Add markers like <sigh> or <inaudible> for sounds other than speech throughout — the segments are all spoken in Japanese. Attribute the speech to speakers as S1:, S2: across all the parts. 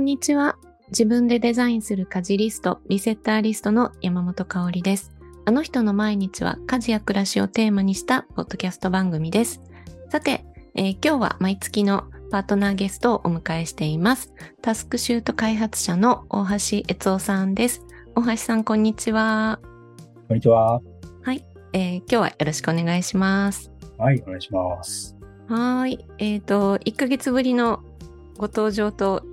S1: んにちは。自分でデザインする家事リスト、リセッターリストの山本香里です。あの人の毎日は家事や暮らしをテーマにしたポッドキャスト番組です。さて、えー、今日は毎月のパートナーゲストをお迎えしています。タスクシュート開発者の大橋悦夫さんです。大橋さん、こんにちは。
S2: こんにちは。
S1: はい、えー、今日はよろしくお願いします。
S2: はい、お願いします。
S1: はい。えっ、ー、と、1ヶ月ぶりのご登場と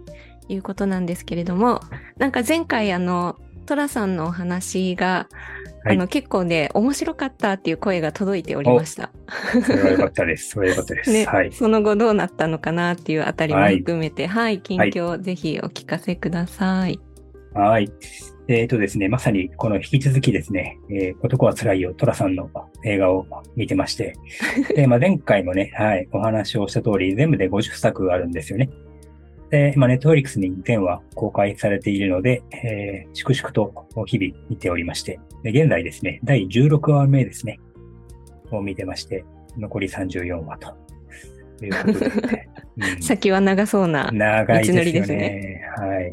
S1: いうことなんですけれども、なんか前回あの、トラさんのお話が、はい、あの結構ね、面白かったっていう声が届いておりました。
S2: それはよかったです。それはよかったです。ね、はい。
S1: その後どうなったのかなっていうあたりも含めて、はい、はい、近況、ぜひお聞かせください。
S2: はい。えっ、ー、とですね、まさにこの引き続きですね、えー、男は辛いよ、トラさんの映画を見てまして、で、まあ、前回もね、はい、お話をした通り、全部で50作あるんですよね。で、まあ、ネットフリックスに全話公開されているので、えー、粛々と日々見ておりまして、で現在ですね、第16話目ですね、を見てまして、残り34話と。いうことで、<laughs>
S1: うん、先は長そうな
S2: 長いですよね。ですねはい。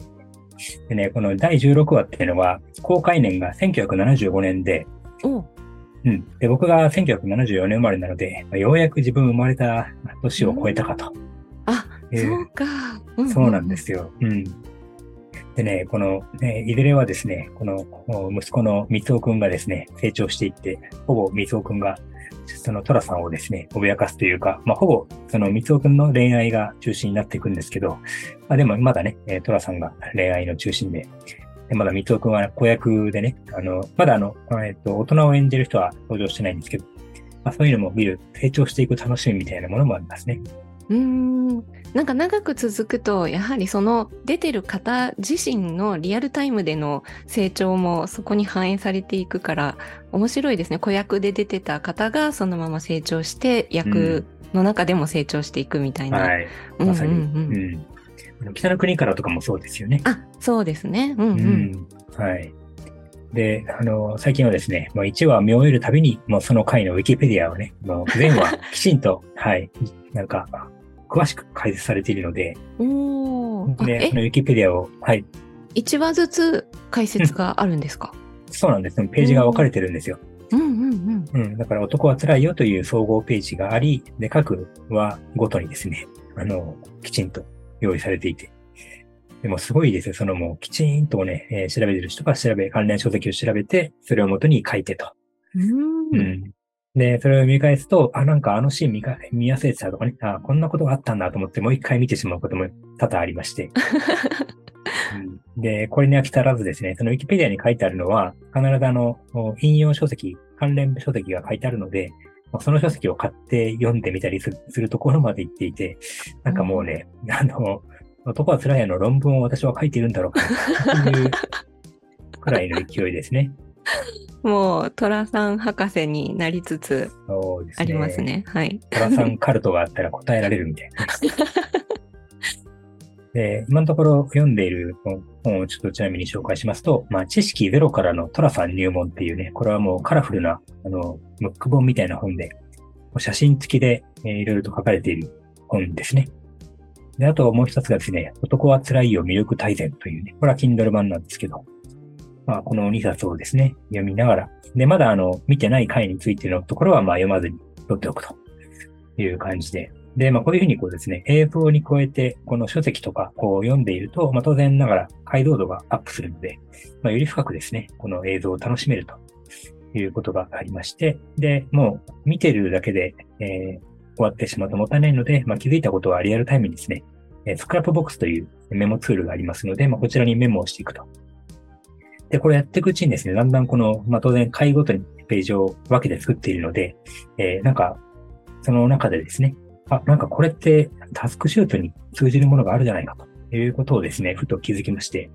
S2: でね、この第16話っていうのは、公開年が1975年で、うん。で、僕が1974年生まれなので、ようやく自分生まれた年を超えたかと。
S1: あ、そうか、
S2: うんそうなんですよ。うん。でね、この、ね、いずれはですね、この息子の三尾くんがですね、成長していって、ほぼ三尾くんが、そのトラさんをですね、脅かすというか、まあ、ほぼ、その三尾くんの恋愛が中心になっていくんですけど、まあ、でもまだね、トラさんが恋愛の中心で、でまだ三尾くんは子役でね、あの、まだあの、えっと、大人を演じる人は登場してないんですけど、まあ、そういうのも見る、成長していく楽しみみたいなものもありますね。
S1: うん。なんか長く続くとやはりその出てる方自身のリアルタイムでの成長もそこに反映されていくから面白いですね子役で出てた方がそのまま成長して役の中でも成長していくみたいな。うん、はい、まさに、うん
S2: うん、北の国からとかもそうですよね。
S1: あそうですね。うん、うん、うん、
S2: はい。で、あの、最近はですね、もう1話見終えるたびに、もうその回のウィキペディアをね、もう全話 <laughs> きちんと、はい、なんか、詳しく解説されているので、おで、このウィキペディアを、はい。
S1: 1話ずつ解説があるんですか？
S2: そうなんです。ページが分かれてるんですよ。
S1: うんうんうん。うん。
S2: だから男は辛いよという総合ページがあり、で、各話ごとにですね、あの、きちんと用意されていて。でもすごいですよ。そのもうきちんとね、えー、調べてる人が調べ、関連書籍を調べて、それをもとに書いてと。うん。うん。で、それを見返すと、あ、なんかあのシーン見か見やすいでたとかね、あ、こんなことがあったんだと思ってもう一回見てしまうことも多々ありまして。うん、で、これに飽き足らずですね、そのウィキペディアに書いてあるのは、必ずあの、引用書籍、関連書籍が書いてあるので、その書籍を買って読んでみたりするところまで行っていて、なんかもうね、うん、あの、男は辛いやの論文を私は書いているんだろうか、というくらいの勢いですね。
S1: もう、寅さん博士になりつつありますね。すねはい。
S2: 寅さんカルトがあったら答えられるみたいな。<laughs> で、今のところ読んでいる本をちょっとちなみに紹介しますと、まあ、知識ゼロからの寅さん入門っていうね、これはもうカラフルな、あの、ムック本みたいな本で、写真付きで、えー、いろいろと書かれている本ですね。で、あともう一つがですね、男は辛いよ魅力大全というね、これは Kindle 版なんですけど、まあ、この2冊をですね、読みながら、で、まだあの、見てない回についてのところは、まあ、読まずに取っておくと。いう感じで。で、まあ、こういうふうにこうですね、映像に加えて、この書籍とか、こう読んでいると、まあ、当然ながら解像度がアップするので、まあ、より深くですね、この映像を楽しめると。いうことがありまして、で、もう見てるだけで、えー、終わってしまうともたないので、まあ、気づいたことはリアルタイムにですね、 Scrapbox というメモツールがありますので、まあ、こちらにメモをしていくと。で、これやっていくうちにですね、だんだんこの、まあ、当然回ごとにページを分けて作っているので、えー、なんか、その中でですね、あ、なんかこれってタスクシュートに通じるものがあるじゃないかということをですね、ふと気づきまして、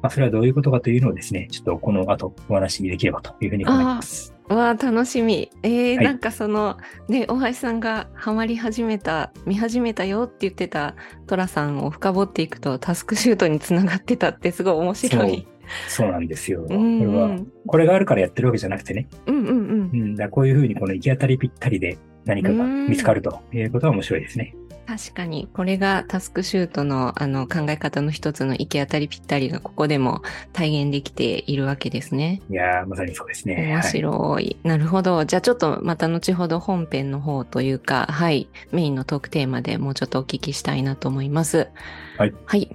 S2: まあ、それはどういうことかというのをですね、ちょっとこの後お話しできればというふうに思います。
S1: わあ楽しみ。えー、はい、なんかそのね大橋さんがハマり始めた見始めたよって言ってた寅さんを深掘っていくとタスクシュートにつながってたってすごい面白い。
S2: そうなんですよ。これは、これがあるからやってるわけじゃなくてね。うんうんうん。うん、だこういうふうにこの行き当たりぴったりで何かが見つかるということは面白いですね。
S1: 確かに、これがタスクシュートのあの考え方の一つの行き当たりぴったりがここでも体現できているわけですね。
S2: いやー、まさにそうですね。
S1: 面白い。なるほど。じゃあちょっとまた後ほど本編の方というか、はい、メインのトークテーマでもうちょっとお聞きしたいなと思います。
S2: はい。
S1: はい。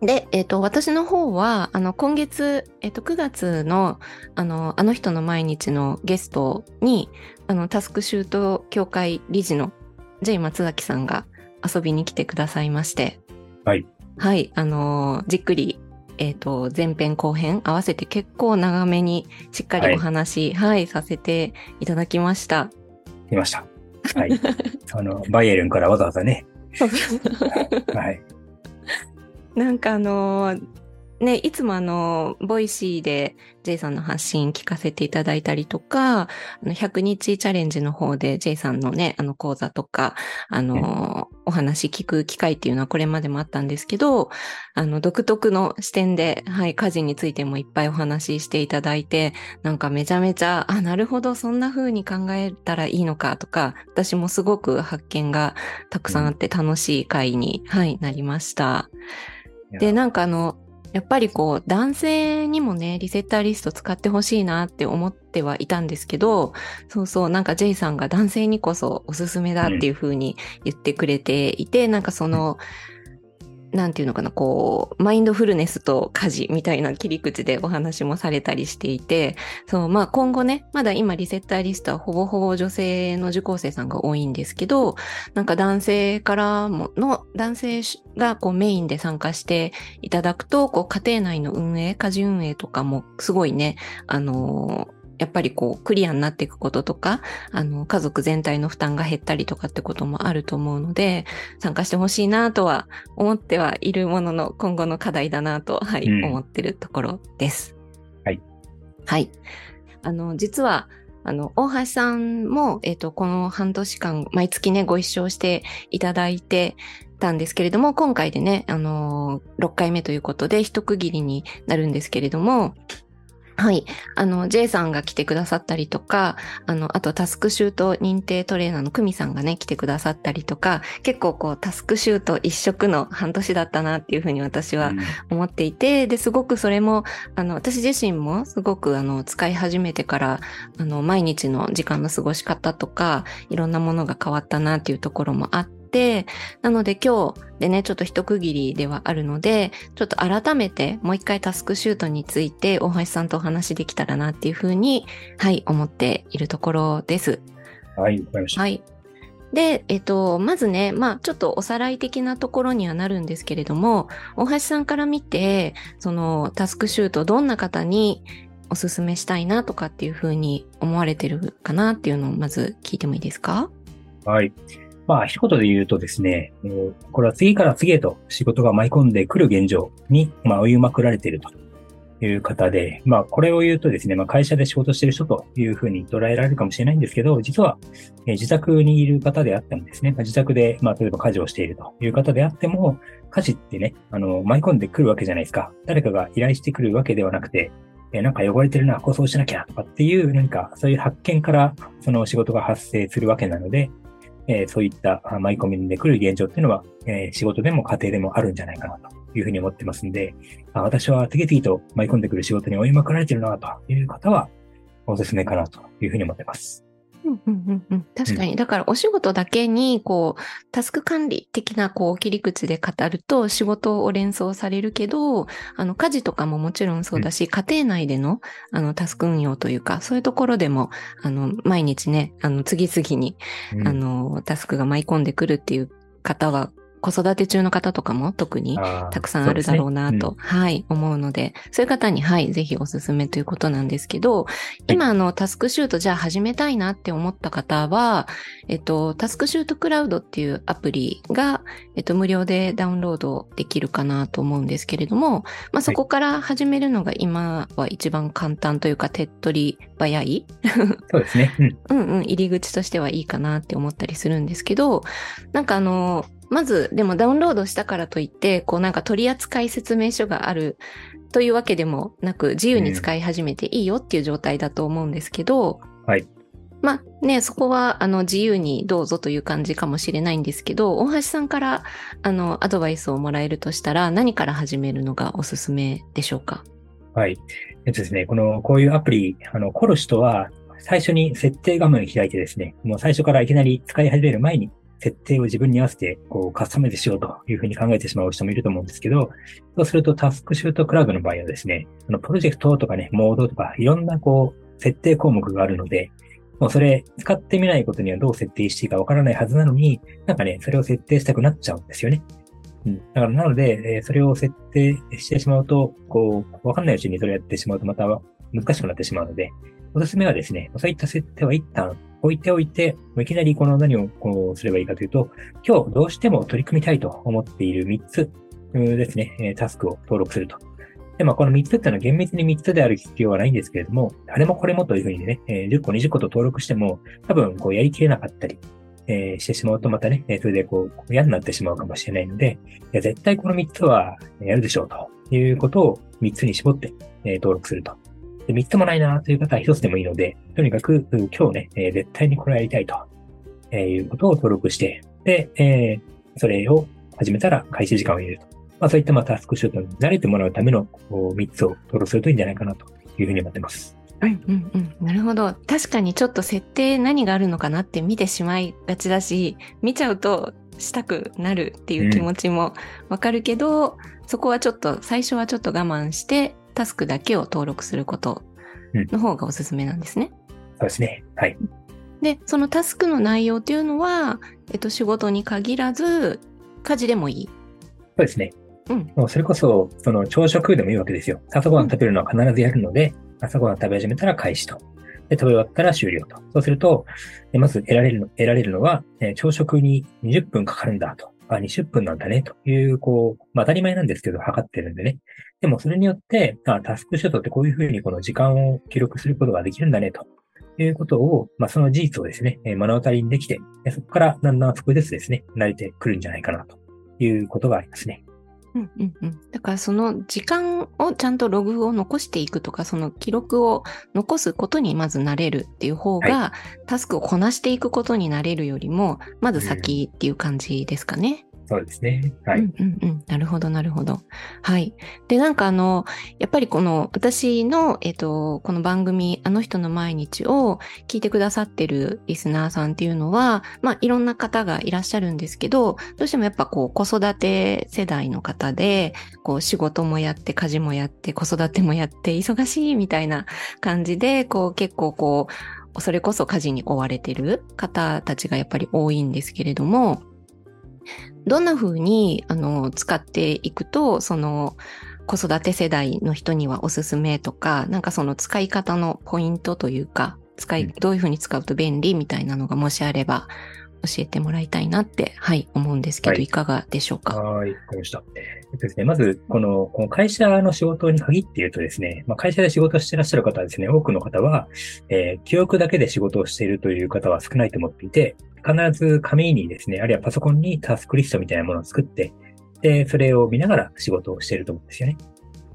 S1: で、えっ、と、私の方は、あの、今月、えっ、と、9月の、あの、あの人の毎日のゲストに、あの、タスクシュート協会理事の J 松崎さんが遊びに来てくださいまして。
S2: はい。
S1: はい、あの、じっくり、えっ、と、前編後編合わせて結構長めにしっかりお話、はい、させていただきました。
S2: 来ました。はい。あの、バイエルンからわざわざね。<laughs> はい。
S1: なんかあのーね、いつもあの、 Voicy で J さんの発信聞かせていただいたりとか、あの100日チャレンジの方で J さんのね、あの講座とか、あのーお話聞く機会っていうのはこれまでもあったんですけど、あの、独特の視点で、はい、家事についてもいっぱいお話ししていただいて、なんかめちゃめちゃ、あ、なるほど、そんな風に考えたらいいのかとか、私もすごく発見がたくさんあって楽しい回に、はい、なりました。で、なんかあの、やっぱりこう、男性にもね、リセッターリスト使ってほしいなって思ってはいたんですけど、そうそう、なんかジェイさんが男性にこそおすすめだっていうふうに言ってくれていて、なんかその、なんていうのかな、こう、マインドフルネスと家事みたいな切り口でお話もされたりしていて、そう、まあ今後ね、まだ今リセッターリストはほぼほぼ女性の受講生さんが多いんですけど、なんか男性からもの、男性がこうメインで参加していただくと、こう家庭内の運営、家事運営とかもすごいね、あのーやっぱりこうクリアになっていくこととか、あの、家族全体の負担が減ったりとかってこともあると思うので、参加してほしいなとは思ってはいるものの、今後の課題だなと、はい、
S2: うん
S1: 思ってるところです。
S2: はい。
S1: はい。あの、実は、あの、大橋さんも、えっ、と、この半年間、毎月ね、ご一緒していただいてたんですけれども、今回でね、あのー、6回目ということで、一区切りになるんですけれども、はい。あの、J さんが来てくださったりとか、あの、あとタスクシュート認定トレーナーの久美さんがね、来てくださったりとか、結構こう、タスクシュート一色の半年だったなっていうふうに私は
S2: うん
S1: 思っていて、で、すごくそれも、あの、私自身もすごく、あの、使い始めてから、あの、毎日の時間の過ごし方とか、いろんなものが変わったなっていうところもあって、なので今日でね、ちょっと一区切りではあるので、ちょっと改めてもう一回タスクシュートについて大橋さんとお話できたらなっていうふうに、はい、思っているところです。
S2: はい、わかりました。
S1: はい。で、えっと、まずね、まあ、ちょっとおさらい的なところにはなるんですけれども、大橋さんから見て、そのタスクシュートどんな方におすすめしたいなとかっていうふうに思われてるかなっていうのをまず聞いてもいいですか？
S2: はい。まあ、一言で言うとですね、えーこれは次から次へと仕事が舞い込んでくる現状に、まあ、追いまくられているという方で、まあ、これを言うとですね、まあ、会社で仕事してる人というふうに捉えられるかもしれないんですけど、実は、え自宅にいる方であってもですね、まあ自宅で、まあ、例えば家事をしているという方であっても、家事ってね、あの、舞い込んでくるわけじゃないですか。誰かが依頼してくるわけではなくて、えなんか汚れてるな、こうそうしなきゃとかっていう、何かそういう発見からその仕事が発生するわけなので、えーそういった舞い込みで来る現状っていうのは、えー仕事でも家庭でもあるんじゃないかなというふうに思ってますんで、あ私は次々と舞い込んでくる仕事に追いまくられてるなという方は、おすすめかなというふうに思ってます。
S1: うんうんうんうん。確かに。だからお仕事だけに、こう、タスク管理的な、こう、切り口で語ると仕事を連想されるけど、あの、家事とかももちろんそうだし、家庭内での、あの、タスク運用というか、そういうところでも、あの、毎日ね、あの、次々に、
S2: うん。
S1: あの、タスクが舞い込んでくるっていう方は、子育て中の方とかも特にたくさんあるだろうなと、
S2: そう
S1: はい、思うので、そういう方に、はい、ぜひおすすめということなんですけど、今、あの、タスクシュートじゃあ始めたいなって思った方は、えっと、タスクシュートクラウドっていうアプリが、えっと、無料でダウンロードできるかなと思うんですけれども、まあ、そこから始めるのが今は一番簡単というか、手っ取り早い。<laughs>
S2: そうですね。うん。
S1: うんうん、入り口としてはいいかなって思ったりするんですけど、なんかあの、まず、でもダウンロードしたからといって、こうなんか取扱説明書があるというわけでもなく、自由に使い始めていいよっていう状態だと思うんですけど、
S2: はい。
S1: まあね、そこはあの自由にどうぞという感じかもしれないんですけど、大橋さんからあのアドバイスをもらえるとしたら何から始めるのがおすすめでしょうか？
S2: はい。えっとですね、この、こういうアプリ、あの、コルシとは最初に設定画面を開いてですね、もう最初からいきなり使い始める前に設定を自分に合わせて、こう、カスタマイズしようというふうに考えてしまう人もいると思うんですけど、そうするとタスクシュートクラウドの場合はですね、あの、プロジェクトとかね、モードとか、いろんなこう、設定項目があるので、もうそれ使ってみないことにはどう設定していいかわからないはずなのに、なんかね、それを設定したくなっちゃうんですよね。うん。だからなので、え、それを設定してしまうと、こう、わかんないうちにそれやってしまうとまた難しくなってしまうので、おすすめはですね、そういった設定は一旦置いておいて、いきなりこの何をこうすればいいかというと、今日どうしても取り組みたいと思っている3つですね、タスクを登録すると。で、まあ、この3つっていうのは厳密に3つである必要はないんですけれども、あれもこれもというふうにね、10個、20個と登録しても、多分こうやりきれなかったり、えー、してしまうとまたね、それでこう嫌になってしまうかもしれないので、いや絶対この3つはやるでしょうということを3つに絞って、登録するとで、3つもないなという方は1つでもいいので、とにかく今日ね、えー、絶対にこれやりたいと、えいうことを登録して、で、えー、それを始めたら開始時間を入れると。まあそういったまあタスクシュートに慣れてもらうための3つを登録するといいんじゃないかなというふうに思ってます。
S1: うんうんうん。なるほど。確かにちょっと設定何があるのかなって見てしまいがちだし、見ちゃうとしたくなるっていう気持ちもわかるけど、うん、そこはちょっと、最初はちょっと我慢して、タスクだけを登録することの方がおすすめなんですね。
S2: うん、そうですね。はい。
S1: で、そのタスクの内容っていうのは、えっと、仕事に限らず、家事でもいい。
S2: そうですね。うん。もうそれこそ、その朝食でもいいわけですよ。朝ごはん食べるのは必ずやるので、うん、朝ごはん食べ始めたら開始と。で、食べ終わったら終了と。そうすると、まず得られるの、得られるのは、え朝食に20分かかるんだと。あ、20分なんだね、という、こう、まあ当たり前なんですけど、測ってるんでね。でもそれによって、あタスクシュートってこういうふうにこの時間を記録することができるんだね、ということを、まあその事実をですね、目の当たりにできて、そこからだんだん少しずつですね、慣れてくるんじゃないかな、ということがありますね。
S1: うんうんうん。だからその時間をちゃんとログを残していくとか、その記録を残すことにまずなれるっていう方が、はい、タスクをこなしていくことになれるよりも、まず先っていう感じですかね。
S2: そうですね。はい。うん
S1: うんうん。なるほど、なるほど。はい。で、なんかあの、やっぱりこの、私の、えっ、と、この番組、あの人の毎日を聞いてくださってるリスナーさんっていうのは、まあ、いろんな方がいらっしゃるんですけど、どうしてもやっぱこう、子育て世代の方で、こう、仕事もやって、家事もやって、子育てもやって、忙しいみたいな感じで、こう、結構こう、それこそ家事に追われてる方たちがやっぱり多いんですけれども、どんな風にあに使っていくと、その子育て世代の人にはおすすめとか、なんかその使い方のポイントというか、使い、どういう風に使うと便利みたいなのがもしあれば教えてもらいたいなって、はい、思うんですけど、はい、いかがでしょうか？
S2: はい、わかりました。えっとですね、まず、この、この会社の仕事に限って言うとですね、まあ、会社で仕事してらっしゃる方はですね、多くの方は、えー、記憶だけで仕事をしているという方は少ないと思っていて、必ず紙にですね、あるいはパソコンにタスクリストみたいなものを作って、で、それを見ながら仕事をしていると思うんですよね。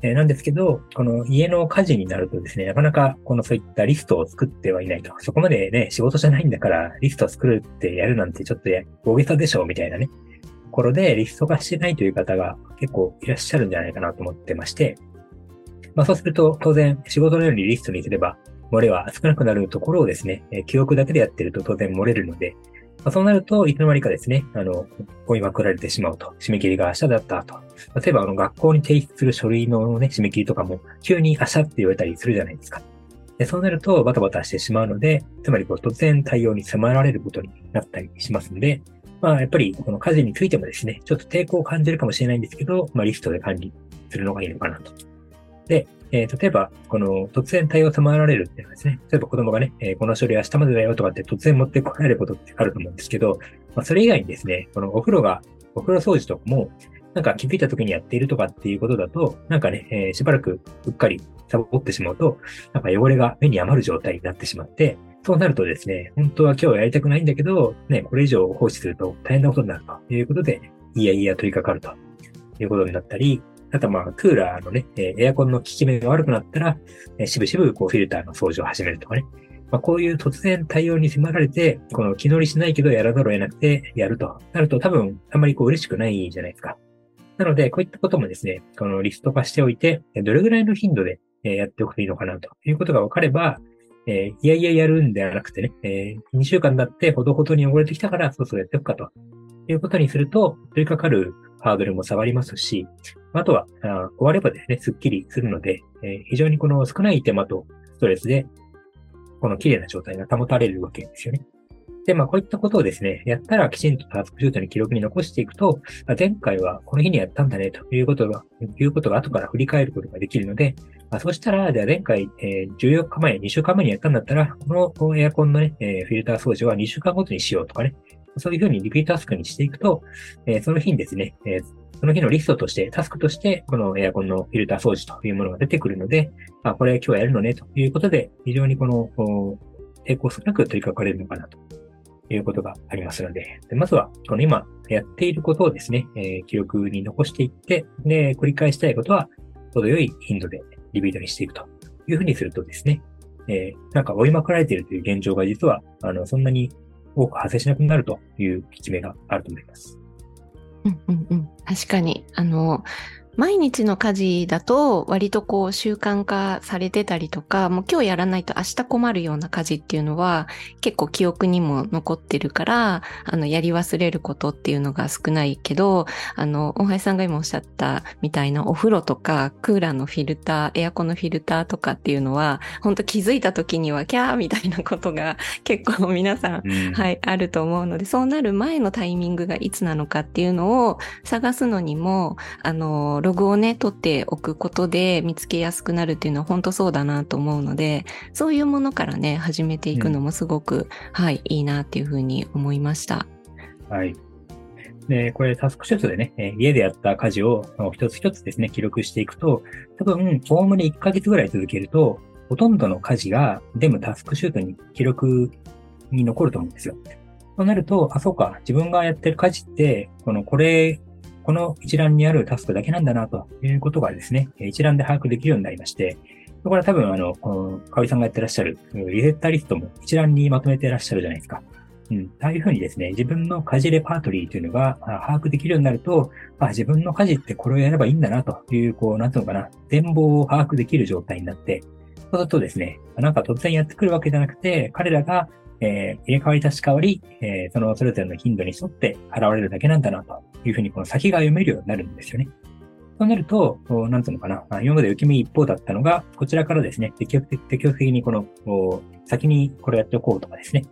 S2: えー、なんですけど、この家の家事になるとですね、なかなかこのそういったリストを作ってはいないと。そこまでね、仕事じゃないんだからリストを作るってやるなんてちょっと大げさでしょうみたいなね、ころでリスト化してないという方が結構いらっしゃるんじゃないかなと思ってまして、まあそうすると当然仕事のようにリストにすれば漏れは少なくなるところをですね、記憶だけでやってると当然漏れるので、まあ、そうなると、いつの間にかですね、あの、追いまくられてしまうと。締め切りが明日だったと。例えば、あの、学校に提出する書類のね、締め切りとかも、急に明日って言われたりするじゃないですか。でそうなると、バタバタしてしまうので、つまり、こう、突然対応に迫られることになったりしますので、まあ、やっぱり、この家事についてもですね、ちょっと抵抗を感じるかもしれないんですけど、まあ、リストで管理するのがいいのかなと。で、えー、例えば、この突然対応を迫られるっていうのはですね、例えば子供がね、えー、この処理明日までだよとかって突然持ってこられることってあると思うんですけど、まあ、それ以外にですね、このお風呂が、お風呂掃除とかも、なんか気づいた時にやっているとかっていうことだと、なんかね、えー、しばらくうっかりサボってしまうと、なんか汚れが目に余る状態になってしまって、そうなるとですね、本当は今日やりたくないんだけど、ね、これ以上放置すると大変なことになるということで、いやいや取り掛かるということになったり、あとまあ、クーラーのね、エアコンの効き目が悪くなったら、しぶしぶこうフィルターの掃除を始めるとかね。まあ、こういう突然対応に迫られて、この気乗りしないけどやらざるを得なくてやるとなると多分あんまりこう嬉しくないじゃないですか。なので、こういったこともですね、このリスト化しておいて、どれぐらいの頻度でやっておくといいのかなということが分かれば、えー、いやいややるんではなくてね、えー、2週間だってほどほどに汚れてきたからそうそうやっておくかということにすると、取り掛かるハードルも下がりますし、あとは、あ終わればですね、スッキリするので、えー、非常にこの少ない手間とストレスで、この綺麗な状態が保たれるわけですよね。で、まあ、こういったことをですね、やったらきちんとタスクシュートに記録に残していくと、前回はこの日にやったんだね、ということが、いうことが後から振り返ることができるので、まあ、そうしたら、じゃあ前回、えー、14日前、2週間前にやったんだったら、このエアコンのね、えー、フィルター掃除は2週間ごとにしようとかね、そういうふうにリピートタスクにしていくと、えー、その日にですね、えー、その日のリストとして、タスクとして、このエアコンのフィルター掃除というものが出てくるので、あ、これ今日やるのね、ということで、非常にこの、抵抗少なく取り掛かれるのかなと。いうことがありますので、でまずは、この今やっていることをですね、えー、記録に残していって、で、繰り返したいことは、程よい頻度でリピートにしていくというふうにするとですね、えー、なんか追いまくられているという現状が実は、あの、そんなに多く発生しなくなるという効き目があると思います。
S1: うんうんうん。確かに。あの、毎日の家事だと割とこう習慣化されてたりとか、もう今日やらないと明日困るような家事っていうのは結構記憶にも残ってるから、あの、やり忘れることっていうのが少ないけど、あの、大橋さんが今おっしゃったみたいなお風呂とかクーラーのフィルター、エアコンのフィルターとかっていうのは、本当気づいた時にはキャーみたいなことが <laughs> 結構皆さん、うん、はい、あると思うので、そうなる前のタイミングがいつなのかっていうのを探すのにも、あの、ログをね、取っておくことで見つけやすくなるっていうのは本当そうだなと思うので、そういうものからね、始めていくのもすごく、うん、はい、いいなっていうふうに思いました。
S2: はい。で、これタスクシュートでね、え家でやった家事を一つ一つですね、記録していくと、多分、おおむね1ヶ月ぐらい続けると、ほとんどの家事が全部タスクシュートに記録に残ると思うんですよ。そうなると、あ、そうか、自分がやってる家事って、この、これこの一覧にあるタスクだけなんだな、ということがですね、一覧で把握できるようになりまして、そこれは多分、あの、かおりさんがやってらっしゃる、リセッターリストも一覧にまとめてらっしゃるじゃないですか。うん。ああいうふうにですね、自分の家事レパートリーというのが把握できるようになると、あ自分の家事ってこれをやればいいんだな、という、こう、なんていうのかな、全貌を把握できる状態になって、そうするとですね、なんか突然やってくるわけじゃなくて、彼らがえー、入れ替わり立ち替わり、えー、そのそれぞれの頻度に沿って現れるだけなんだな、というふうにこの先が読めるようになるんですよね。そうなると、なんつうのかな、今まで受け身一方だったのが、こちらからですね、積極的積極的にこの、先にこれやっておこうとかですね、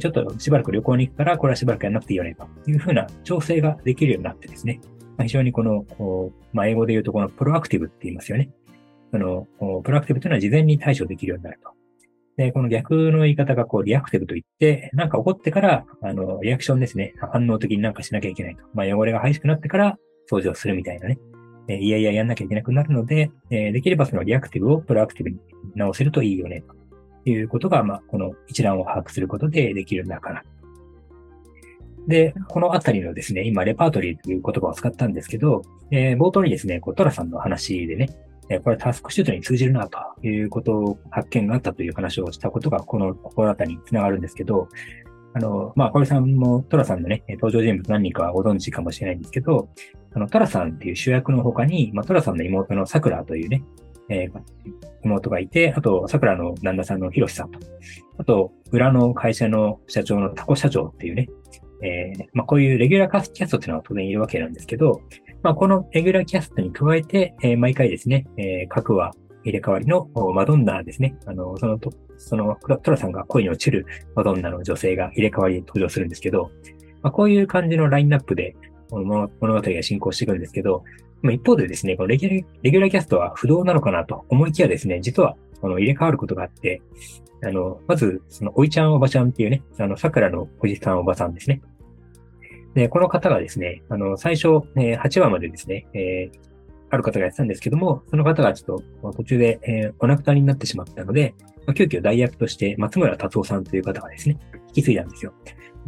S2: ちょっとしばらく旅行に行くから、これはしばらくやらなくていいよね、というふうな調整ができるようになってですね、非常にこの、まあ、英語で言うとこのプロアクティブって言いますよね。その、プロアクティブというのは事前に対処できるようになると。で、この逆の言い方がこうリアクティブと言って、なんか起こってから、あの、リアクションですね。反応的になんかしなきゃいけないと。まあ、汚れが激しくなってから掃除をするみたいなね。えいやいややんなきゃいけなくなるので、えー、できればそのリアクティブをプロアクティブに直せるといいよね。ということが、まあ、この一覧を把握することでできるようになるかな。で、このあたりのですね、今、レパートリーという言葉を使ったんですけど、えー、冒頭にですね、こうトラさんの話でね、えこれタスクシュートに通じるなということを発見があったという話をしたことが、この心当たりにつながるんですけど、あの、まあ、小さんもトラさんのね、登場人物何人かはご存知かもしれないんですけど、あの、トラさんっていう主役の他に、まあ、トラさんの妹の桜というね、えー、妹がいて、あと、桜の旦那さんのヒロシさんと、あと、裏の会社の社長のタコ社長っていうね、えー、まあ、こういうレギュラーカスキャストっていうのは当然いるわけなんですけど、まあ、このレギュラーキャストに加えて、えー、毎回ですね、えー、各話入れ替わりのマドンナですね。あの、そのと、その、トラさんが恋に落ちるマドンナの女性が入れ替わりに登場するんですけど、まあ、こういう感じのラインナップで物語が進行していくんですけど、一方でですね、このレギュラーキャストは不動なのかなと思いきやですね、実はこの入れ替わることがあって、あの、まず、その、おいちゃんおばちゃんっていうね、あの、桜のおじさんおばさんですね。で、この方がですね、あの、最初、えー、8話までですね、えー、ある方がやってたんですけども、その方がちょっと途中で、えー、お亡くなりになってしまったので、まあ、急遽代役として松村達夫さんという方がですね、引き継いだんですよ。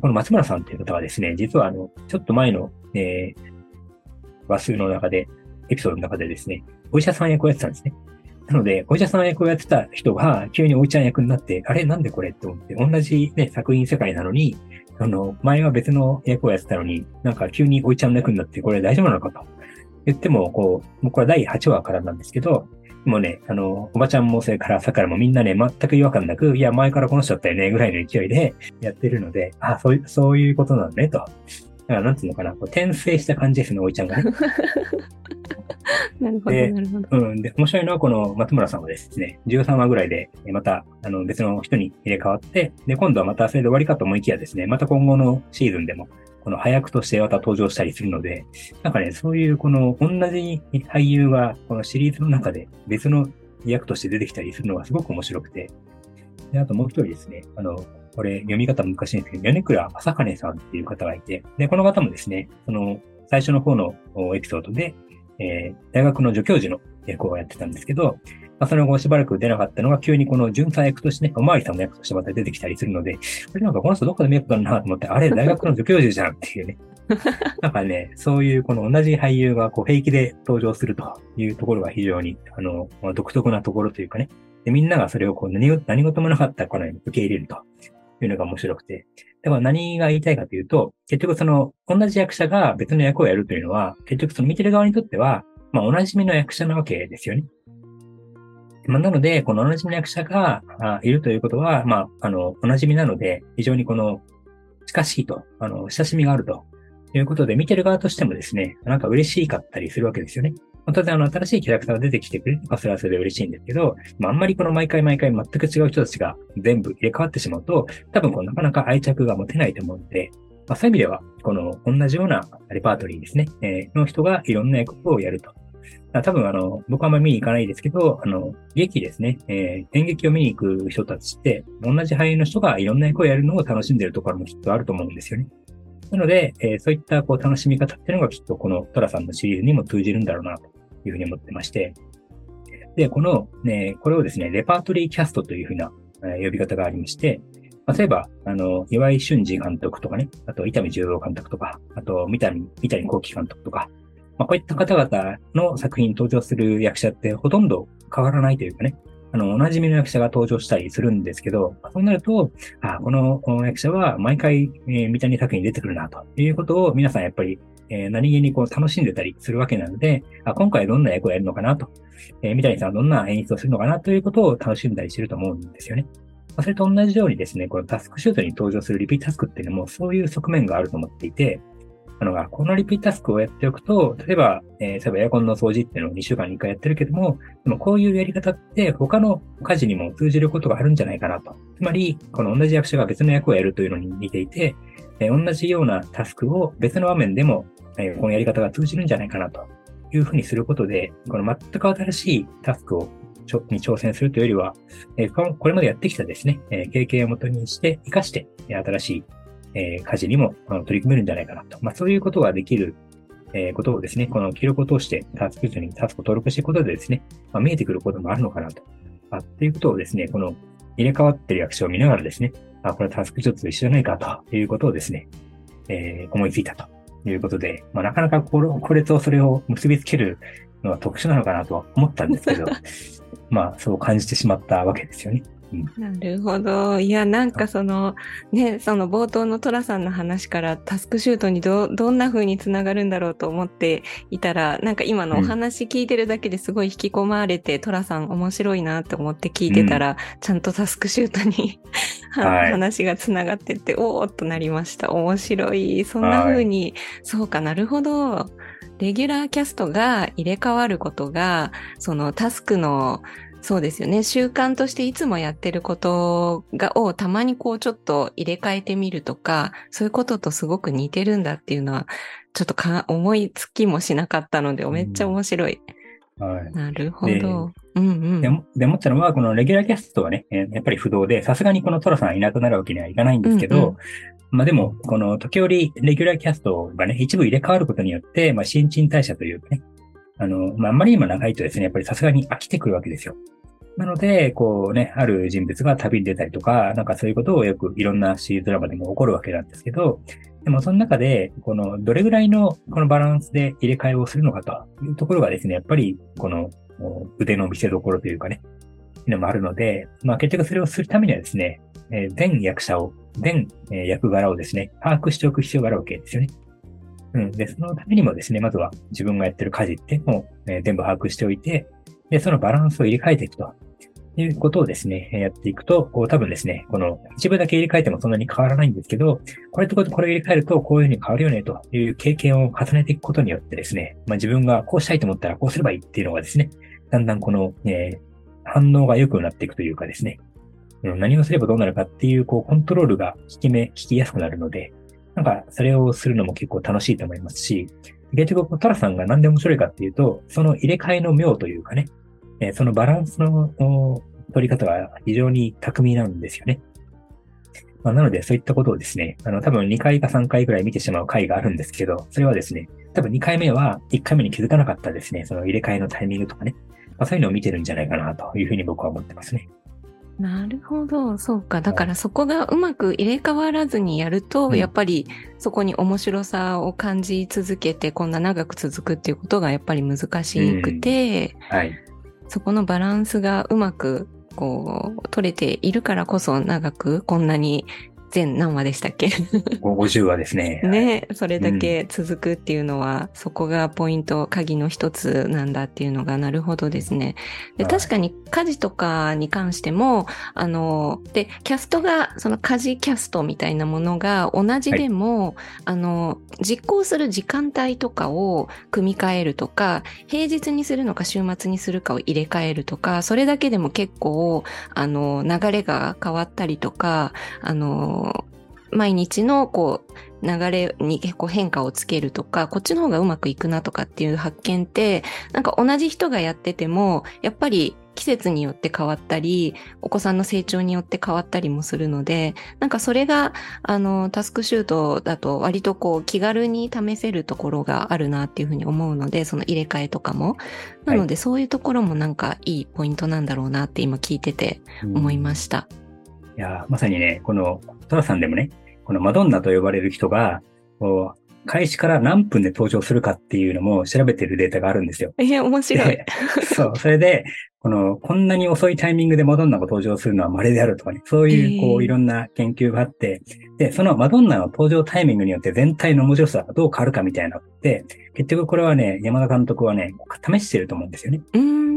S2: この松村さんという方はですね、実はあの、ちょっと前の、えー、話数の中で、エピソードの中でですね、お医者さん役をやってたんですね。なので、お医者さん役をやってた人が急においちゃん役になって、あれなんでこれって思って、同じね、作品世界なのに、あの、前は別の役をやってたのに、なんか急においちゃんの役になって、これ大丈夫なのかと言っても、こう、もうこれ第8話からなんですけど、もうね、あの、おばちゃんもそれからさからもみんなね、全く違和感なく、いや、前からこの人だったよね、ぐらいの勢いでやってるので、あ、そういう、そういうことなのね、と。だから、なんつうのかな、こう転生した感じですね、おいちゃんがね。<laughs>
S1: なるほど、なるほど。
S2: うん。で、面白いのは、この松村さんはですね、13話ぐらいで、また、あの、別の人に入れ替わって、で、今度はまたそれで終わりかと思いきやですね、また今後のシーズンでも、この早くとしてまた登場したりするので、なんかね、そういうこの同じ俳優がこのシリーズの中で別の役として出てきたりするのがすごく面白くて、で、あともう一人ですね、あの、これ読み方難しいんですけど、米倉正兼さんっていう方がいて、で、この方もですね、その、最初の方のエピソードで、えー、大学の助教授の役をやってたんですけど、まあ、その後しばらく出なかったのが、急にこの巡査役としてね、おまわりさんの役としてまた出てきたりするので、これなんかこの人どっかで見たことあるなと思って、あれ、大学の助教授じゃんっていうね。<laughs> なんかね、そういうこの同じ俳優がこう平気で登場するというところが非常に、あの、独特なところというかね。で、みんながそれをこう何何事もなかったこのように受け入れるというのが面白くて。だから何が言いたいかというと、結局その同じ役者が別の役をやるというのは、結局その見てる側にとっては、まあ、お馴染みの役者なわけですよね。まあ、なので、このお馴染みの役者がいるということは、まあ、あの、お馴染みなので、非常にこの、近しいと、あの、親しみがあるということで、見てる側としてもですね、なんか嬉しかったりするわけですよね。当然、あの、新しいキャラクターが出てきてくれると、それはそれで嬉しいんですけど、まあ、あんまりこの毎回毎回全く違う人たちが全部入れ替わってしまうと、多分こう、なかなか愛着が持てないと思うので、まあ、そういう意味では、この同じようなレパートリーですね、えー、の人がいろんな役をやると。多分あの、僕はあんまり見に行かないですけど、あの、劇ですね、えー、演劇を見に行く人たちって、同じ俳優の人がいろんな役をやるのを楽しんでるところもきっとあると思うんですよね。なので、えー、そういったこう楽しみ方っていうのがきっとこのトラさんのシリーズにも通じるんだろうなと。いうふうに思ってまして。で、この、ね、これをですね、レパートリーキャストというふうな、え、呼び方がありまして、例えば、あの、岩井俊二監督とかね、あと、伊丹十郎監督とか、あと、三谷、三谷幸喜監督とか、まあ、こういった方々の作品に登場する役者ってほとんど変わらないというかね、あの、お馴染みの役者が登場したりするんですけど、そうなると、あこのこの役者は毎回、えー、三谷作品に出てくるな、ということを皆さんやっぱり、えー、何気にこう楽しんでたりするわけなので、あ今回どんな役をやるのかなと、えー、三谷さんはどんな演出をするのかなということを楽しんだりしてると思うんですよね。それと同じようにですね、このタスクシュートに登場するリピートタスクっていうのもそういう側面があると思っていて、あのが、このリピートタスクをやっておくと、例えば、えー、例えばエアコンの掃除っていうのを2週間に1回やってるけども、でもこういうやり方って他の家事にも通じることがあるんじゃないかなと。つまり、この同じ役者が別の役をやるというのに似ていて、えー、同じようなタスクを別の場面でも、このやり方が通じるんじゃないかなというふうにすることで、この全く新しいタスクをちょに挑戦するというよりは、え、これまでやってきたですね、え、経験をもとにして、活かして、新しいえ、家事にも取り組めるんじゃないかなと。まあ、そういうことができる、え、ことをですね、この記録を通してタスク図にタスクを登録していくことでですね、まあ、見えてくることもあるのかなと。あっていうことをですね、この入れ替わってる役所を見ながらですね、あ、これはタスク一つ一緒じゃないかということをですね、えー、思いついたということで、まあ、なかなかこれこれとそれを結びつけるのは特殊なのかなと思ったんですけど、<laughs> まあ、そう感じてしまったわけですよね。
S1: なるほど。いや、なんかその、ね、その冒頭のトラさんの話からタスクシュートにど、どんな風につながるんだろうと思っていたら、なんか今のお話聞いてるだけですごい引き込まれて、うん、トラさん面白いなって思って聞いてたら、うん、ちゃんとタスクシュートに話がつながってって、おーっとなりました。面白い。そんな風に、はい、そうかなるほど。レギュラーキャストが入れ替わることが、そのタスクのそうですよね。習慣としていつもやってることが、をたまにこうちょっと入れ替えてみるとか、そういうこととすごく似てるんだっていうのは、ちょっとか思いつきもしなかったので、めっちゃ面白い。うん、はい。なるほど。うんうん。
S2: でで思ったのは、このレギュラーキャストはね、やっぱり不動で、さすがにこのトラさんいなくなるわけにはいかないんですけど、うんうんまあでも、この時折、レギュラーキャストがね、一部入れ替わることによって、まあ新陳代謝というかね、あの、まああんまり今長いとですね、やっぱりさすがに飽きてくるわけですよ。なので、こうね、ある人物が旅に出たりとか、なんかそういうことをよくいろんなシリーズドラマでも起こるわけなんですけど、でもその中で、このどれぐらいのこのバランスで入れ替えをするのかというところがですね、やっぱりこの腕の見せ所というかね、いうのもあるので、まあ結局それをするためにはですね、えー、全役者を、全、役柄をですね、把握しておく必要があるわけですよね。うん。で、そのためにもですね、まずは自分がやってる家事っていうのを、え、全部把握しておいて、で、そのバランスを入れ替えていくと。いうことをですね、やっていくと、こう多分ですね、この一部だけ入れ替えてもそんなに変わらないんですけど、これとこれとこれ入れ替えるとこういうふうに変わるよねという経験を重ねていくことによってですね、まあ自分がこうしたいと思ったらこうすればいいっていうのがですね、だんだんこの、えー、反応が良くなっていくというかですね、何をすればどうなるかっていう、こう、コントロールが効き目、効きやすくなるので、なんか、それをするのも結構楽しいと思いますし、結局、トラさんが何で面白いかっていうと、その入れ替えの妙というかね、えそのバランスの取り方が非常に巧みなんですよね。まあ、なので、そういったことをですね、あの、多分2回か3回ぐらい見てしまう回があるんですけど、それはですね、多分2回目は1回目に気づかなかったですね、その入れ替えのタイミングとかね、まあ、そういうのを見てるんじゃないかなというふうに僕は思ってますね。
S1: なるほど。そうか。だからそこがうまく入れ替わらずにやると、うん、やっぱりそこに面白さを感じ続けて、こんな長く続くっていうことがやっぱり難しくて、うん、はい、そこのバランスがうまくこう取れているからこそ長くこんなに全何話でしたっけ
S2: ?50 話ですね。<laughs>
S1: ね、それだけ続くっていうのは、うん、そこがポイント、鍵の一つなんだっていうのがなるほどですね。で、確かに家事とかに関しても、あの、で、キャストが、その家事キャストみたいなものが同じでも、はい、あの、実行する時間帯とかを組み替えるとか、平日にするのか週末にするかを入れ替えるとか、それだけでも結構、あの、流れが変わったりとか、あの、毎日のこう流れに結構変化をつけるとか、こっちの方がうまくいくなとかっていう発見って、なんか同じ人がやってても、やっぱり季節によって変わったり、お子さんの成長によって変わったりもするので、なんかそれが、あの、タスクシュートだと割とこう気軽に試せるところがあるなっていうふうに思うので、その入れ替えとかも。なのでそういうところもなんかいいポイントなんだろうなって今聞いてて思いました。
S2: いや、まさにね、このトラさんでもね、このマドンナと呼ばれる人が、こう、開始から何分で登場するかっていうのも調べてるデータがあるんですよ。
S1: いや、面白い。
S2: そう。それで、この、こんなに遅いタイミングでマドンナが登場するのは稀であるとかね、そういう、こう、いろんな研究があって、で、そのマドンナの登場タイミングによって全体の面白さがどう変わるかみたいなのって、結局これはね、山田監督はね、試してると思うんですよね。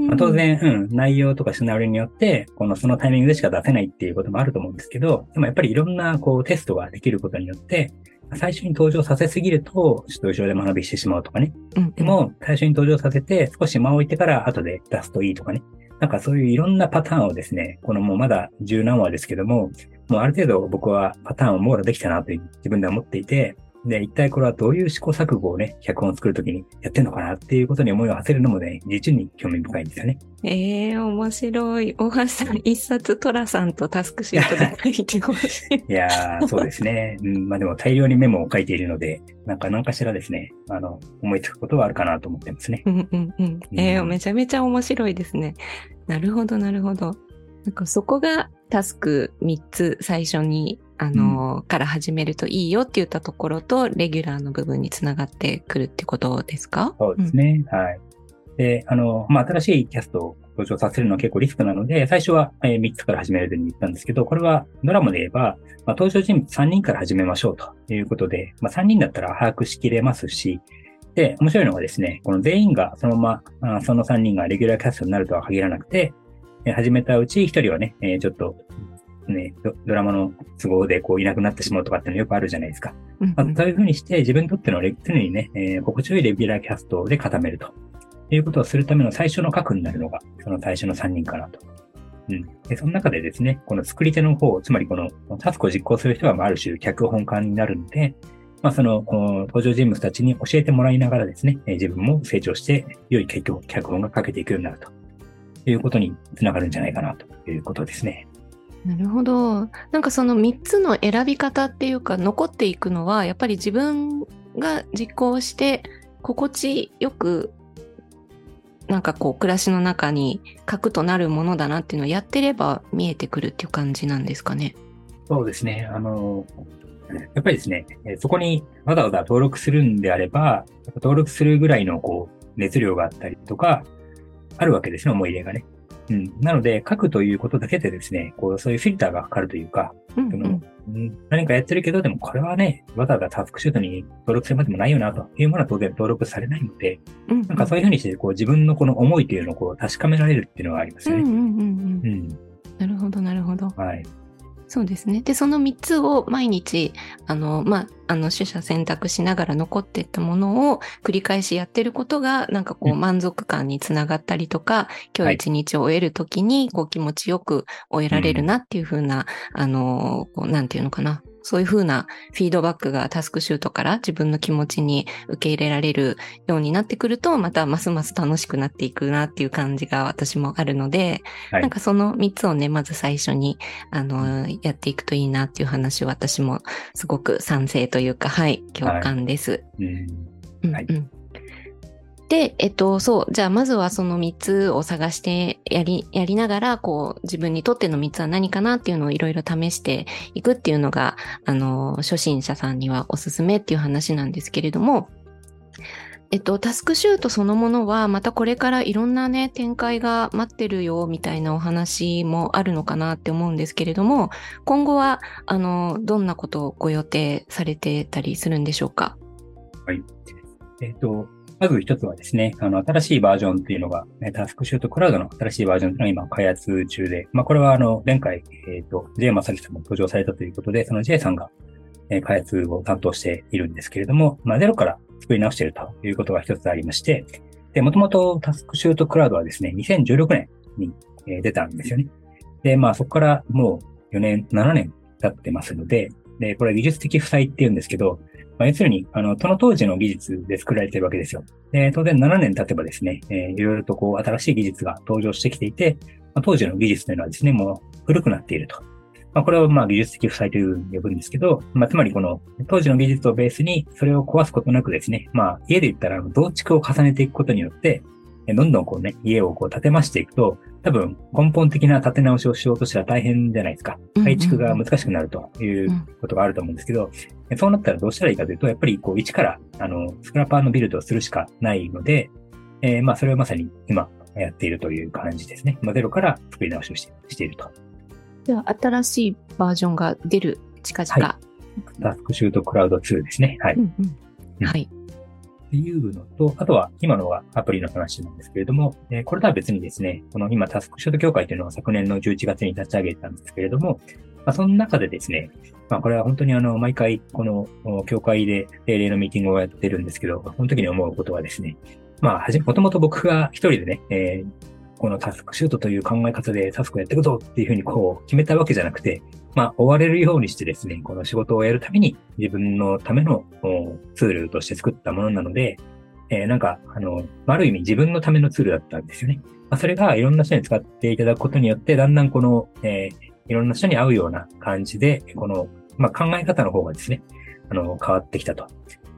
S2: まあ、当然、うん、内容とかシナリオによって、このそのタイミングでしか出せないっていうこともあると思うんですけど、でもやっぱりいろんなこうテストができることによって、最初に登場させすぎると、ちょっと後ろで学びしてしまうとかね。うん、でも、最初に登場させて、少し間を置いてから後で出すといいとかね。なんかそういういろんなパターンをですね、このもうまだ十何話ですけども、もうある程度僕はパターンを網羅できたなと自分では思っていて、で、一体これはどういう試行錯誤をね、脚本を作るときにやってんのかなっていうことに思いを馳せるのもね、実に興味深いんですよね。
S1: ええー、面白い。大橋さん、一冊トラさんとタスクシートで書いてほしい。い
S2: やー、そうですね。うん、まあでも大量にメモを書いているので、なんか何かしらですね、あの、思いつくことはあるかなと思ってますね。
S1: うんうんうん。ええー、めちゃめちゃ面白いですね。なるほど、なるほど。なんかそこがタスク3つ最初にあの、うん、から始めるといいよって言ったところと、レギュラーの部分につながってくるってことですか？
S2: そうですね。うん、はい。で、あの、まあ、新しいキャストを登場させるのは結構リスクなので、最初は3つから始めるとうに言ったんですけど、これはドラマで言えば、まあ、登場人物3人から始めましょうということで、まあ、3人だったら把握しきれますし、で、面白いのがですね、この全員がそのまま、その3人がレギュラーキャストになるとは限らなくて、始めたうち1人はね、ちょっとね、ドラマの都合でこういなくなってしまうとかってのよくあるじゃないですか。うんうん、まあ、そういうふうにして自分にとっての常にね、えー、心地よいレギュラーキャストで固めるということをするための最初の核になるのが、その最初の3人かなと。うん。で、その中でですね、この作り手の方、つまりこのタスクを実行する人は、ある種脚本家になるので、まあ、その、登場人物たちに教えてもらいながらですね、自分も成長して、良い脚本が書けていくようになるということにつながるんじゃないかなということですね。
S1: なるほど。なんかその3つの選び方っていうか残っていくのはやっぱり自分が実行して心地よくなんかこう暮らしの中に核となるものだなっていうのをやってれば見えてくるっていう感じなんですかね？
S2: そうですね。あの、やっぱりですね、そこにわざわざ登録するんであれば、登録するぐらいのこう熱量があったりとか、あるわけですね、思い入れがね。うん。なので、書くということだけでですね、こう、そういうフィルターがかかるというか、
S1: うんうん、
S2: 何かやってるけど、でもこれはね、わざわざタスクシュートに登録するまでもないよな、というものは当然登録されないので、うんうん、なんかそういうふうにして、こう、自分のこの思いというのをこう確かめられるっていうのがありますよね。うんうんうんうん。
S1: うん、なるほど、なるほど。
S2: はい。
S1: そうですね。で、その3つを毎日、あの、まあ、あの、取捨選択しながら残っていったものを繰り返しやってることが、なんかこう、満足感につながったりとか、今日一日を終えるときに、こう、気持ちよく終えられるなっていうふうな、あの、こう、なんていうのかな。そういうふうなフィードバックがタスクシュートから自分の気持ちに受け入れられるようになってくると、またますます楽しくなっていくなっていう感じが私もあるので、はい、なんかその3つをね、まず最初に、あの、やっていくといいなっていう話を私もすごく賛成というか、はい、共感です。はい、うん、はい、うんで、えっと、そう、じゃあまずはその3つを探してやり、やりながら、こう、自分にとっての3つは何かなっていうのをいろいろ試していくっていうのが、あの、初心者さんにはおすすめっていう話なんですけれども、えっと、タスクシュートそのものは、またこれからいろんなね、展開が待ってるよ、みたいなお話もあるのかなって思うんですけれども、今後は、あの、どんなことをご予定されてたりするんでしょうか？
S2: はい。えっと、まず一つはですね、あの、新しいバージョンっていうのが、タスクシュートクラウドの新しいバージョンっていうのが今開発中で、まあ、これはあの、前回、えっ、ー、と、J 正樹さんも登場されたということで、その J さんが、え、開発を担当しているんですけれども、まあ、ゼロから作り直しているということが一つありまして、で、もともとタスクシュートクラウドはですね、2016年に、え、出たんですよね。で、まあ、そこからもう4年、7年経ってますので、で、これ技術的負債って言うんですけど、まあ、要するに、あの、その当時の技術で作られてるわけですよ。で、当然7年経てばですね、えー、いろいろとこう、新しい技術が登場してきていて、まあ、当時の技術というのはですね、もう古くなっていると。まあ、これをまあ技術的負債というふうに呼ぶんですけど、まあ、つまりこの当時の技術をベースにそれを壊すことなくですね、まあ、家で言ったら増築を重ねていくことによって、どんどんこうね、家をこう建てましていくと、多分根本的な建て直しをしようとしたら大変じゃないですか。改築が難しくなるということがあると思うんですけど、そうなったらどうしたらいいかというと、やっぱりこう一からあのスクラッパーのビルドをするしかないので、えー、まあそれをまさに今やっているという感じですね。まあ、ゼロから作り直しをしてしていると。
S1: では新しいバージョンが出る近々。はい、
S2: タスクシュートクラウド2ですね。はい。うん
S1: うん、はい。
S2: っていうのと、あとは今のはアプリの話なんですけれども、え、これとは別にですね、この今タスクショート協会というのは昨年の11月に立ち上げたんですけれども、まあ、その中でですね、まあ、これは本当にあの、毎回この協会で定例のミーティングをやってるんですけど、この時に思うことはですね、まあ、はじ、もともと僕が一人でね、えー、このタスクシュートという考え方でタスクをやっていくぞっていうふうにこう決めたわけじゃなくて、まあ、追われるようにしてですね、この仕事をやるために自分のためのツールとして作ったものなので、えー、なんか、あの、ある意味自分のためのツールだったんですよね。まあ、それがいろんな人に使っていただくことによって、だんだんこの、えー、いろんな人に合うような感じで、この、まあ、考え方の方がですね、あの、変わってきたと。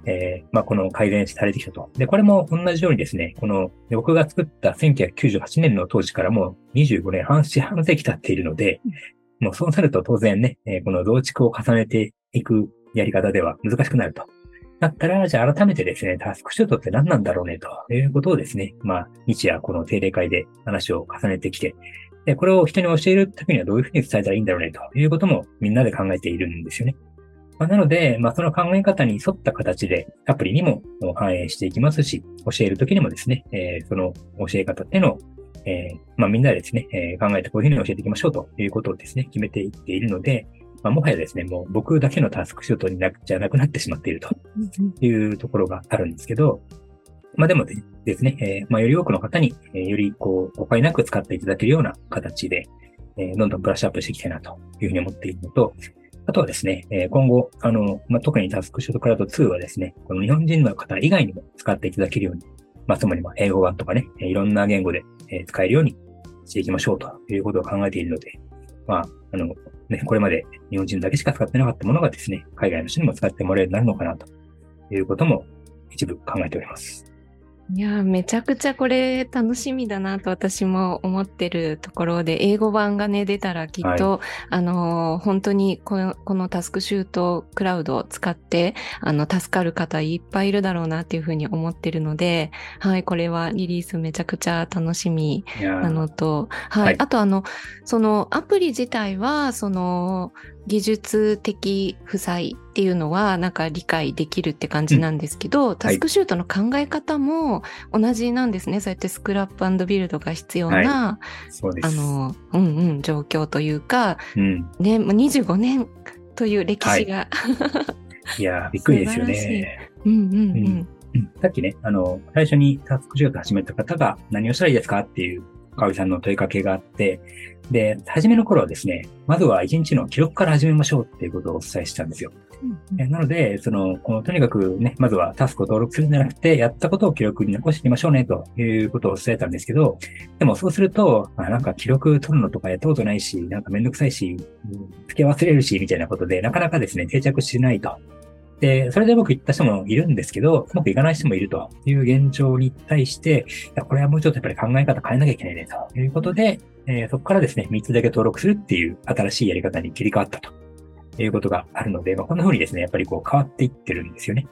S2: えー、まあ、この改善されてきたと。で、これも同じようにですね、この、僕が作った1998年の当時からもう25年半、四半世紀経っているので、もうそうなると当然ね、えー、この増築を重ねていくやり方では難しくなると。だったら、じゃあ改めてですね、タスクシュートって何なんだろうね、ということをですね、まあ、日夜この定例会で話を重ねてきて、で、これを人に教えるためにはどういうふうに伝えたらいいんだろうね、ということもみんなで考えているんですよね。まあ、なので、まあ、その考え方に沿った形でアプリにも反映していきますし、教えるときにもですね、えー、その教え方っていうのを、えー、まあ、みんなでですね、えー、考えてこういうふうに教えていきましょうということをですね、決めていっているので、まあ、もはやですね、もう僕だけのタスクシュートになじゃなくなってしまっているというところがあるんですけど、まあでもですね、えー、まあより多くの方に、えー、よりこう、誤解なく使っていただけるような形で、えー、どんどんブラッシュアップしていきたいなというふうに思っているのと、あとはですね、え、今後、あの、まあ、特にタスクシュートクラウド2はですね、この日本人の方以外にも使っていただけるように、まあ、つまりま英語版とかね、いろんな言語で使えるようにしていきましょうということを考えているので、まあ、あの、ね、これまで日本人だけしか使ってなかったものがですね、海外の人にも使ってもらえるようになるのかなということも一部考えております。
S1: いや、めちゃくちゃこれ楽しみだなと私も思ってるところで、英語版がね、出たらきっと、はい、あの、本当にこのこのタスクシュートクラウドを使って、あの、助かる方いっぱいいるだろうなっていうふうに思ってるので、はい、これはリリースめちゃくちゃ楽しみなのと、はい、はい、あとあの、そのアプリ自体は、その、技術的負債っていうのはなんか理解できるって感じなんですけど、うん、タスクシュートの考え方も同じなんですね。はい、そうやってスクラップビルドが必要な、はい、あの、うんうん、状況というか、うん、ね、もう25年という歴史が、
S2: はい、いや、びっくりですよね。
S1: うんうん。うん。
S2: うん、さっきね、あの、最初にタスクシュート始めた方が何をしたらいいですかっていう、かおりさんの問いかけがあって、で、初めの頃はですね、まずは一日の記録から始めましょうっていうことをお伝えしたんですよ。うんうん、なので、その、このとにかくね、まずはタスクを登録するんじゃなくて、やったことを記録に残していきましょうね、ということを伝えたんですけど、でもそうすると、あなんか記録取るのとかやったことないし、なんかめんどくさいし、付け忘れるし、みたいなことで、なかなかですね、定着しないと。で、それで僕言った人もいるんですけど、うまくいかない人もいるという現状に対して、いやこれはもうちょっとやっぱり考え方変えなきゃいけないね、ということで、えー、そこからですね、3つだけ登録するっていう新しいやり方に切り替わったということがあるので、まあ、こんな風にですね、やっぱりこう変わっていってるんですよね。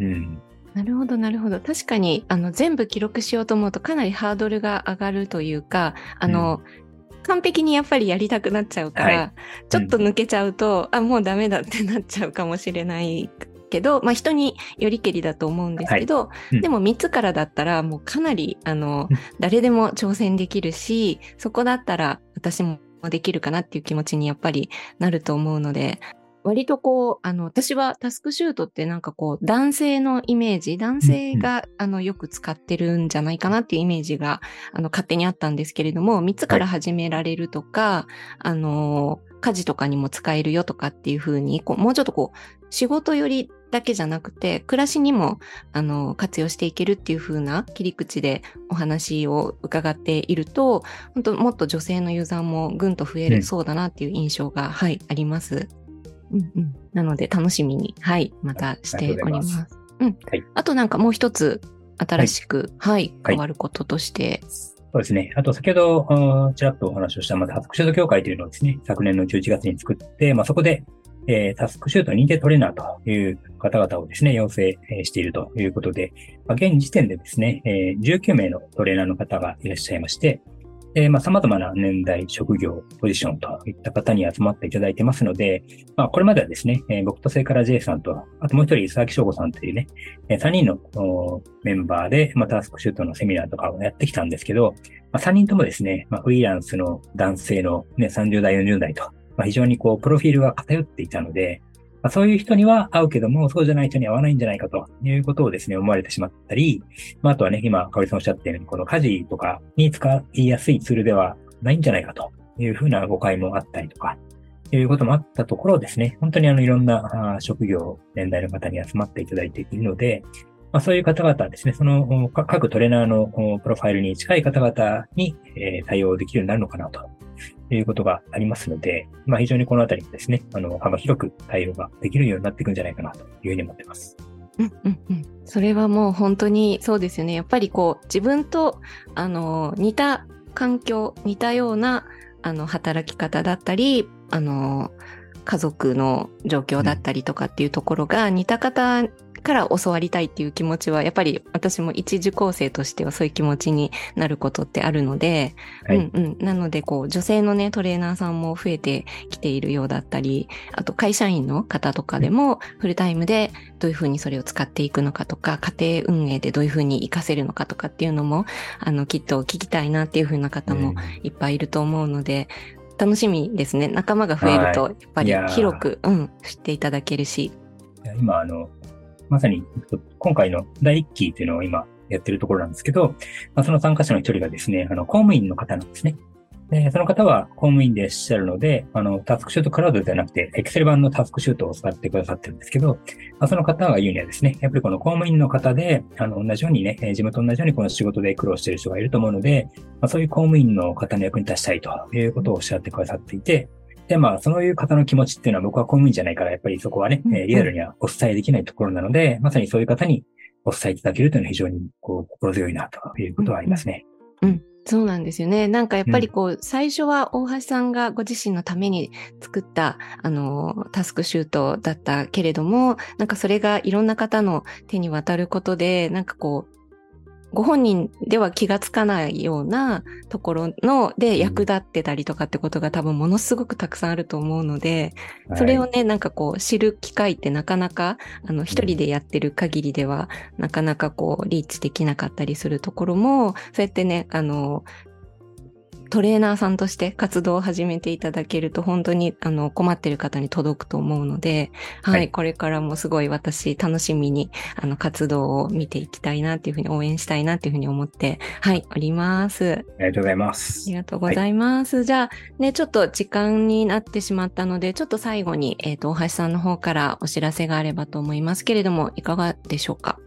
S2: うん。
S1: なるほど、なるほど。確かに、あの、全部記録しようと思うとかなりハードルが上がるというか、あの、うん、完璧にやっぱりやりたくなっちゃうから、はい、ちょっと抜けちゃうと、うん、あ、もうダメだってなっちゃうかもしれないけど、まあ、人によりけりだと思うんですけど、はい。うん、でも3つからだったらもうかなりあの、誰でも挑戦できるしそこだったら私もできるかなっていう気持ちにやっぱりなると思うので割とこう、あの、私はタスクシュートってなんかこう、男性のイメージ、男性が、あの、よく使ってるんじゃないかなっていうイメージが、あの、勝手にあったんですけれども、3つから始められるとか、はい、あの、家事とかにも使えるよとかっていうふうに、こう、もうちょっとこう、仕事よりだけじゃなくて、暮らしにも、あの、活用していけるっていう風な切り口でお話を伺っていると、本当もっと女性のユーザーもぐんと増えるそうだなっていう印象が、うん、はい、あります。うんうん。なので、楽しみに、はい、またしております。うん。はい。あとなんかもう一つ、新しく、はい、はい、変わることとして、
S2: そうですね。あと、先ほど、ちらっとお話をした、まず、ハスクシュート協会というのをですね、昨年の11月に作って、まあ、そこで、えー、タスクシュート認定トレーナーという方々をですね、養成しているということで、まあ、現時点でですね、えー、19名のトレーナーの方がいらっしゃいまして、えー、まあ、様々な年代、職業、ポジションといった方に集まっていただいてますので、まあ、これまではですね、えー、僕とそれから J さんと、あともう一人、佐々木翔吾さんというね、えー、3人のメンバーで、まあ、タスクシュートのセミナーとかをやってきたんですけど、まあ、3人ともですね、まあ、フリーランスの男性のね、30代、40代と、まあ、非常にこう、プロフィールが偏っていたので、まあ、そういう人には合うけども、そうじゃない人には合わないんじゃないかということをですね、思われてしまったり、まあ、あとはね、今、かおりさんおっしゃったように、この家事とかに使いやすいツールではないんじゃないかというふうな誤解もあったりとか、いうこともあったところですね、本当にあの、いろんな職業、年代の方に集まっていただいているので、まあ、そういう方々ですね、その各トレーナーのプロファイルに近い方々に対応できるようになるのかなと。いうことがありますので、まあ、非常にこのあたりですね、あの、幅広く対応ができるようになっていくんじゃないかなというふうに思ってます。
S1: うんうんうん、それはもう本当にそうですよね。やっぱりこう自分とあの似た環境、似たようなあの働き方だったり、あの家族の状況だったりとかっていうところが似た方から教わりたいっていう気持ちは、やっぱり私も一受講生としてはそういう気持ちになることってあるので、はい、うんうん。なので、こう、女性のね、トレーナーさんも増えてきているようだったり、あと会社員の方とかでも、フルタイムでどういうふうにそれを使っていくのかとか、家庭運営でどういうふうに活かせるのかとかっていうのも、あの、きっと聞きたいなっていうふうな方もいっぱいいると思うので、楽しみですね。仲間が増えると、やっぱり広く、うん、知っていただけるし。
S2: 今、あの、まさに、今回の第1期というのを今やってるところなんですけど、まあ、その参加者の一人がですね、あの、公務員の方なんですね。で、その方は公務員でいらっしゃるので、あの、タスクシュートクラウドではなくて、エクセル版のタスクシュートを使ってくださってるんですけど、まあ、その方が言うにはですね、やっぱりこの公務員の方で、あの、同じようにね、自分と同じようにこの仕事で苦労している人がいると思うので、まあ、そういう公務員の方の役に立ちたいということをおっしゃってくださっていて、で、まあ、そういう方の気持ちっていうのは僕は公務員じゃないから、やっぱりそこはね、うん、リアルにはお伝えできないところなので、まさにそういう方に、お伝えいただけるというのは非常にこう心強いなということはありますね。
S1: うんそうなんですよね。なんかやっぱりこう、うん、最初は大橋さんがご自身のために作った、あの、タスクシュートだったけれども、なんかそれがいろんな方の手に渡ることで、なんかこう、ご本人では気がつかないようなところので役立ってたりとかってことが多分ものすごくたくさんあると思うので、それをね、なんかこう知る機会ってなかなか、あの一人でやってる限りではなかなかこうリーチできなかったりするところも、そうやってね、あの、トレーナーさんとして活動を始めていただけると本当にあの困ってる方に届くと思うので、はい、はい、これからもすごい私楽しみにあの活動を見ていきたいなっていうふうに応援したいなっていうふうに思って、はい、おります。
S2: ありがとうございます。
S1: ありがとうございます。はい、じゃあね、ちょっと時間になってしまったので、ちょっと最後に、えっ、ー、と、大橋さんの方からお知らせがあればと思いますけれども、いかがでしょうか？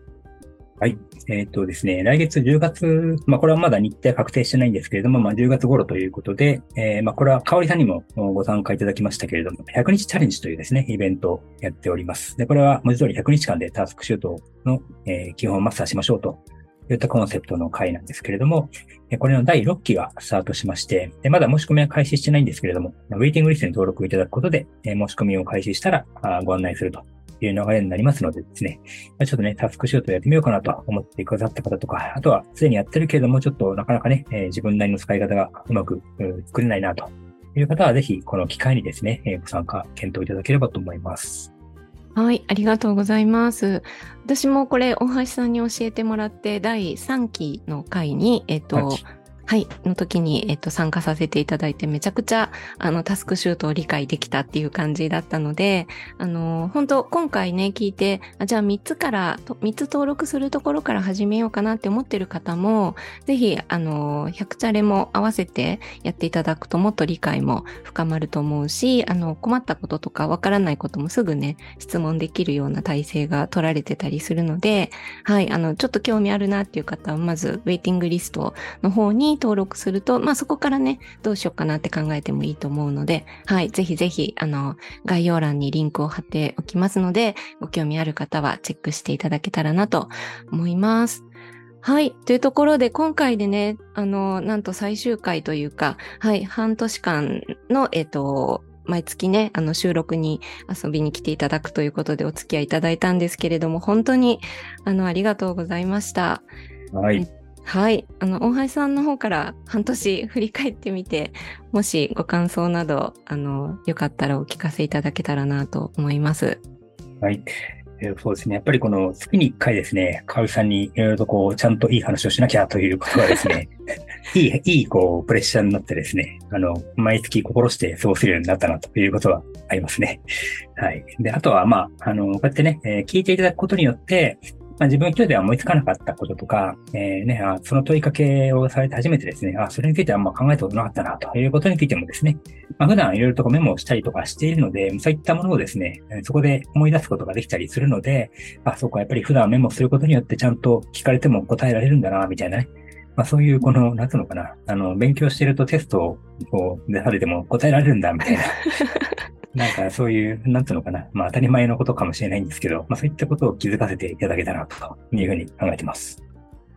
S2: はい。えっ、ー、とですね、来月10月、まあこれはまだ日程確定してないんですけれども、まあ10月頃ということで、えー、まあこれは香里さんにもご参加いただきましたけれども、100日チャレンジというですね、イベントをやっております。で、これは文字通り100日間でタスクシュートの、えー、基本をマスターしましょうといったコンセプトの回なんですけれども、これの第6期がスタートしまして、まだ申し込みは開始してないんですけれども、ウェイティングリストに登録いただくことで、申し込みを開始したらご案内するという流れになりますのでですね、ちょっとね、タスクシュートやってみようかなと思ってくださった方とか、あとはすでにやってるけれども、ちょっとなかなかね、えー、自分なりの使い方がうまく、作れないなという方は、ぜひこの機会にですね、えー、ご参加、検討いただければと思います。
S1: はい、ありがとうございます。私もこれ、大橋さんに教えてもらって、第3期の回に、えっ、と、はい、の時に、えっと、参加させていただいて、めちゃくちゃ、あの、タスクシュートを理解できたっていう感じだったので、あの、本当今回ね、聞いて、あじゃあ3つから、3つ登録するところから始めようかなって思ってる方も、ぜひ、あの、100チャレも合わせてやっていただくともっと理解も深まると思うし、あの、困ったこととかわからないこともすぐね、質問できるような体制が取られてたりするので、はい、あの、ちょっと興味あるなっていう方は、まず、ウェイティングリストの方に登録すると、まあそこからね、どうしようかなって考えてもいいと思うので、はい、ぜひぜひ、あの、概要欄にリンクを貼っておきますので、ご興味ある方はチェックしていただけたらなと思います。はい。というところで、今回でね、あの、なんと最終回というか、はい、半年間の、えっ、と、毎月ね、あの収録に遊びに来ていただくということでお付き合いいただいたんですけれども、本当に、あの、ありがとうございました。
S2: はい。
S1: はい。あの、大橋さんの方から半年振り返ってみて、もしご感想など、あの、よかったらお聞かせいただけたらなと思います。
S2: はい。えー、そうですね。やっぱりこの月に一回ですね、かおりさんにいろいろとこう、ちゃんといい話をしなきゃということがですね、<laughs> いい、いい、こう、プレッシャーになってですね、あの、毎月心して過ごせるようになったなということはありますね。はい。で、あとは、まあ、あの、こうやってね、えー、聞いていただくことによって、まあ、自分一人では思いつかなかったこととか、えー、ね、あその問いかけをされて初めてですね、あ、それについてはあんま考えたことなかったな、ということについてもですね、まあ、普段いろいろとメモをしたりとかしているので、そういったものをですね、そこで思い出すことができたりするので、あ、そうか、やっぱり普段メモすることによってちゃんと聞かれても答えられるんだな、みたいなね。まあそういうこの、なんつうのかな、あの、勉強してるとテストを出されても答えられるんだ、みたいな。<laughs> なんかそういう、なんつうのかな。まあ当たり前のことかもしれないんですけど、まあそういったことを気づかせていただけたらというふうに考えてます。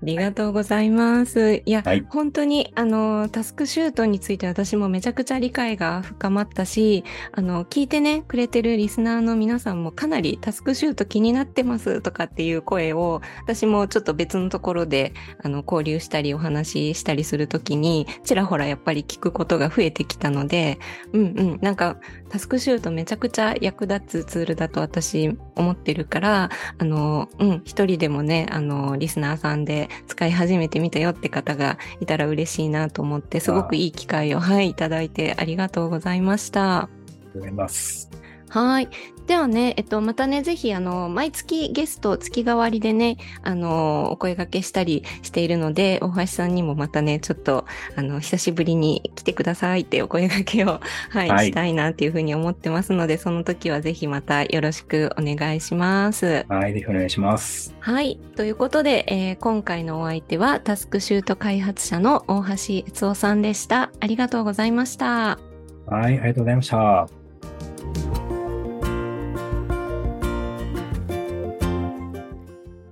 S1: ありがとうございます。いや、はい、本当に、あの、タスクシュートについて私もめちゃくちゃ理解が深まったし、あの、聞いてね、くれてるリスナーの皆さんもかなりタスクシュート気になってますとかっていう声を、私もちょっと別のところで、あの、交流したりお話ししたりするときに、ちらほらやっぱり聞くことが増えてきたので、うんうん、なんか、タスクシュートめちゃくちゃ役立つツールだと私思ってるから、あの、うん、一人でもね、あの、リスナーさんで使い始めてみたよって方がいたら嬉しいなと思って、すごくいい機会を、はい、いただいてありがとうございました。
S2: ありがとうございます。
S1: はい。ではね、えっと、またね、ぜひ、あの、毎月ゲスト、月替わりでね、あの、お声掛けしたりしているので、大橋さんにもまたね、ちょっと、あの、久しぶりに来てくださいってお声掛けを、<laughs> はい、はい、したいなっていうふうに思ってますので、その時はぜひまたよろしくお願いします。
S2: はい、ぜひお願いします。
S1: はい。ということで、えー、今回のお相手は、タスクシュート開発者の大橋悦夫さんでした。ありがとうございました。
S2: はい、ありがとうございました。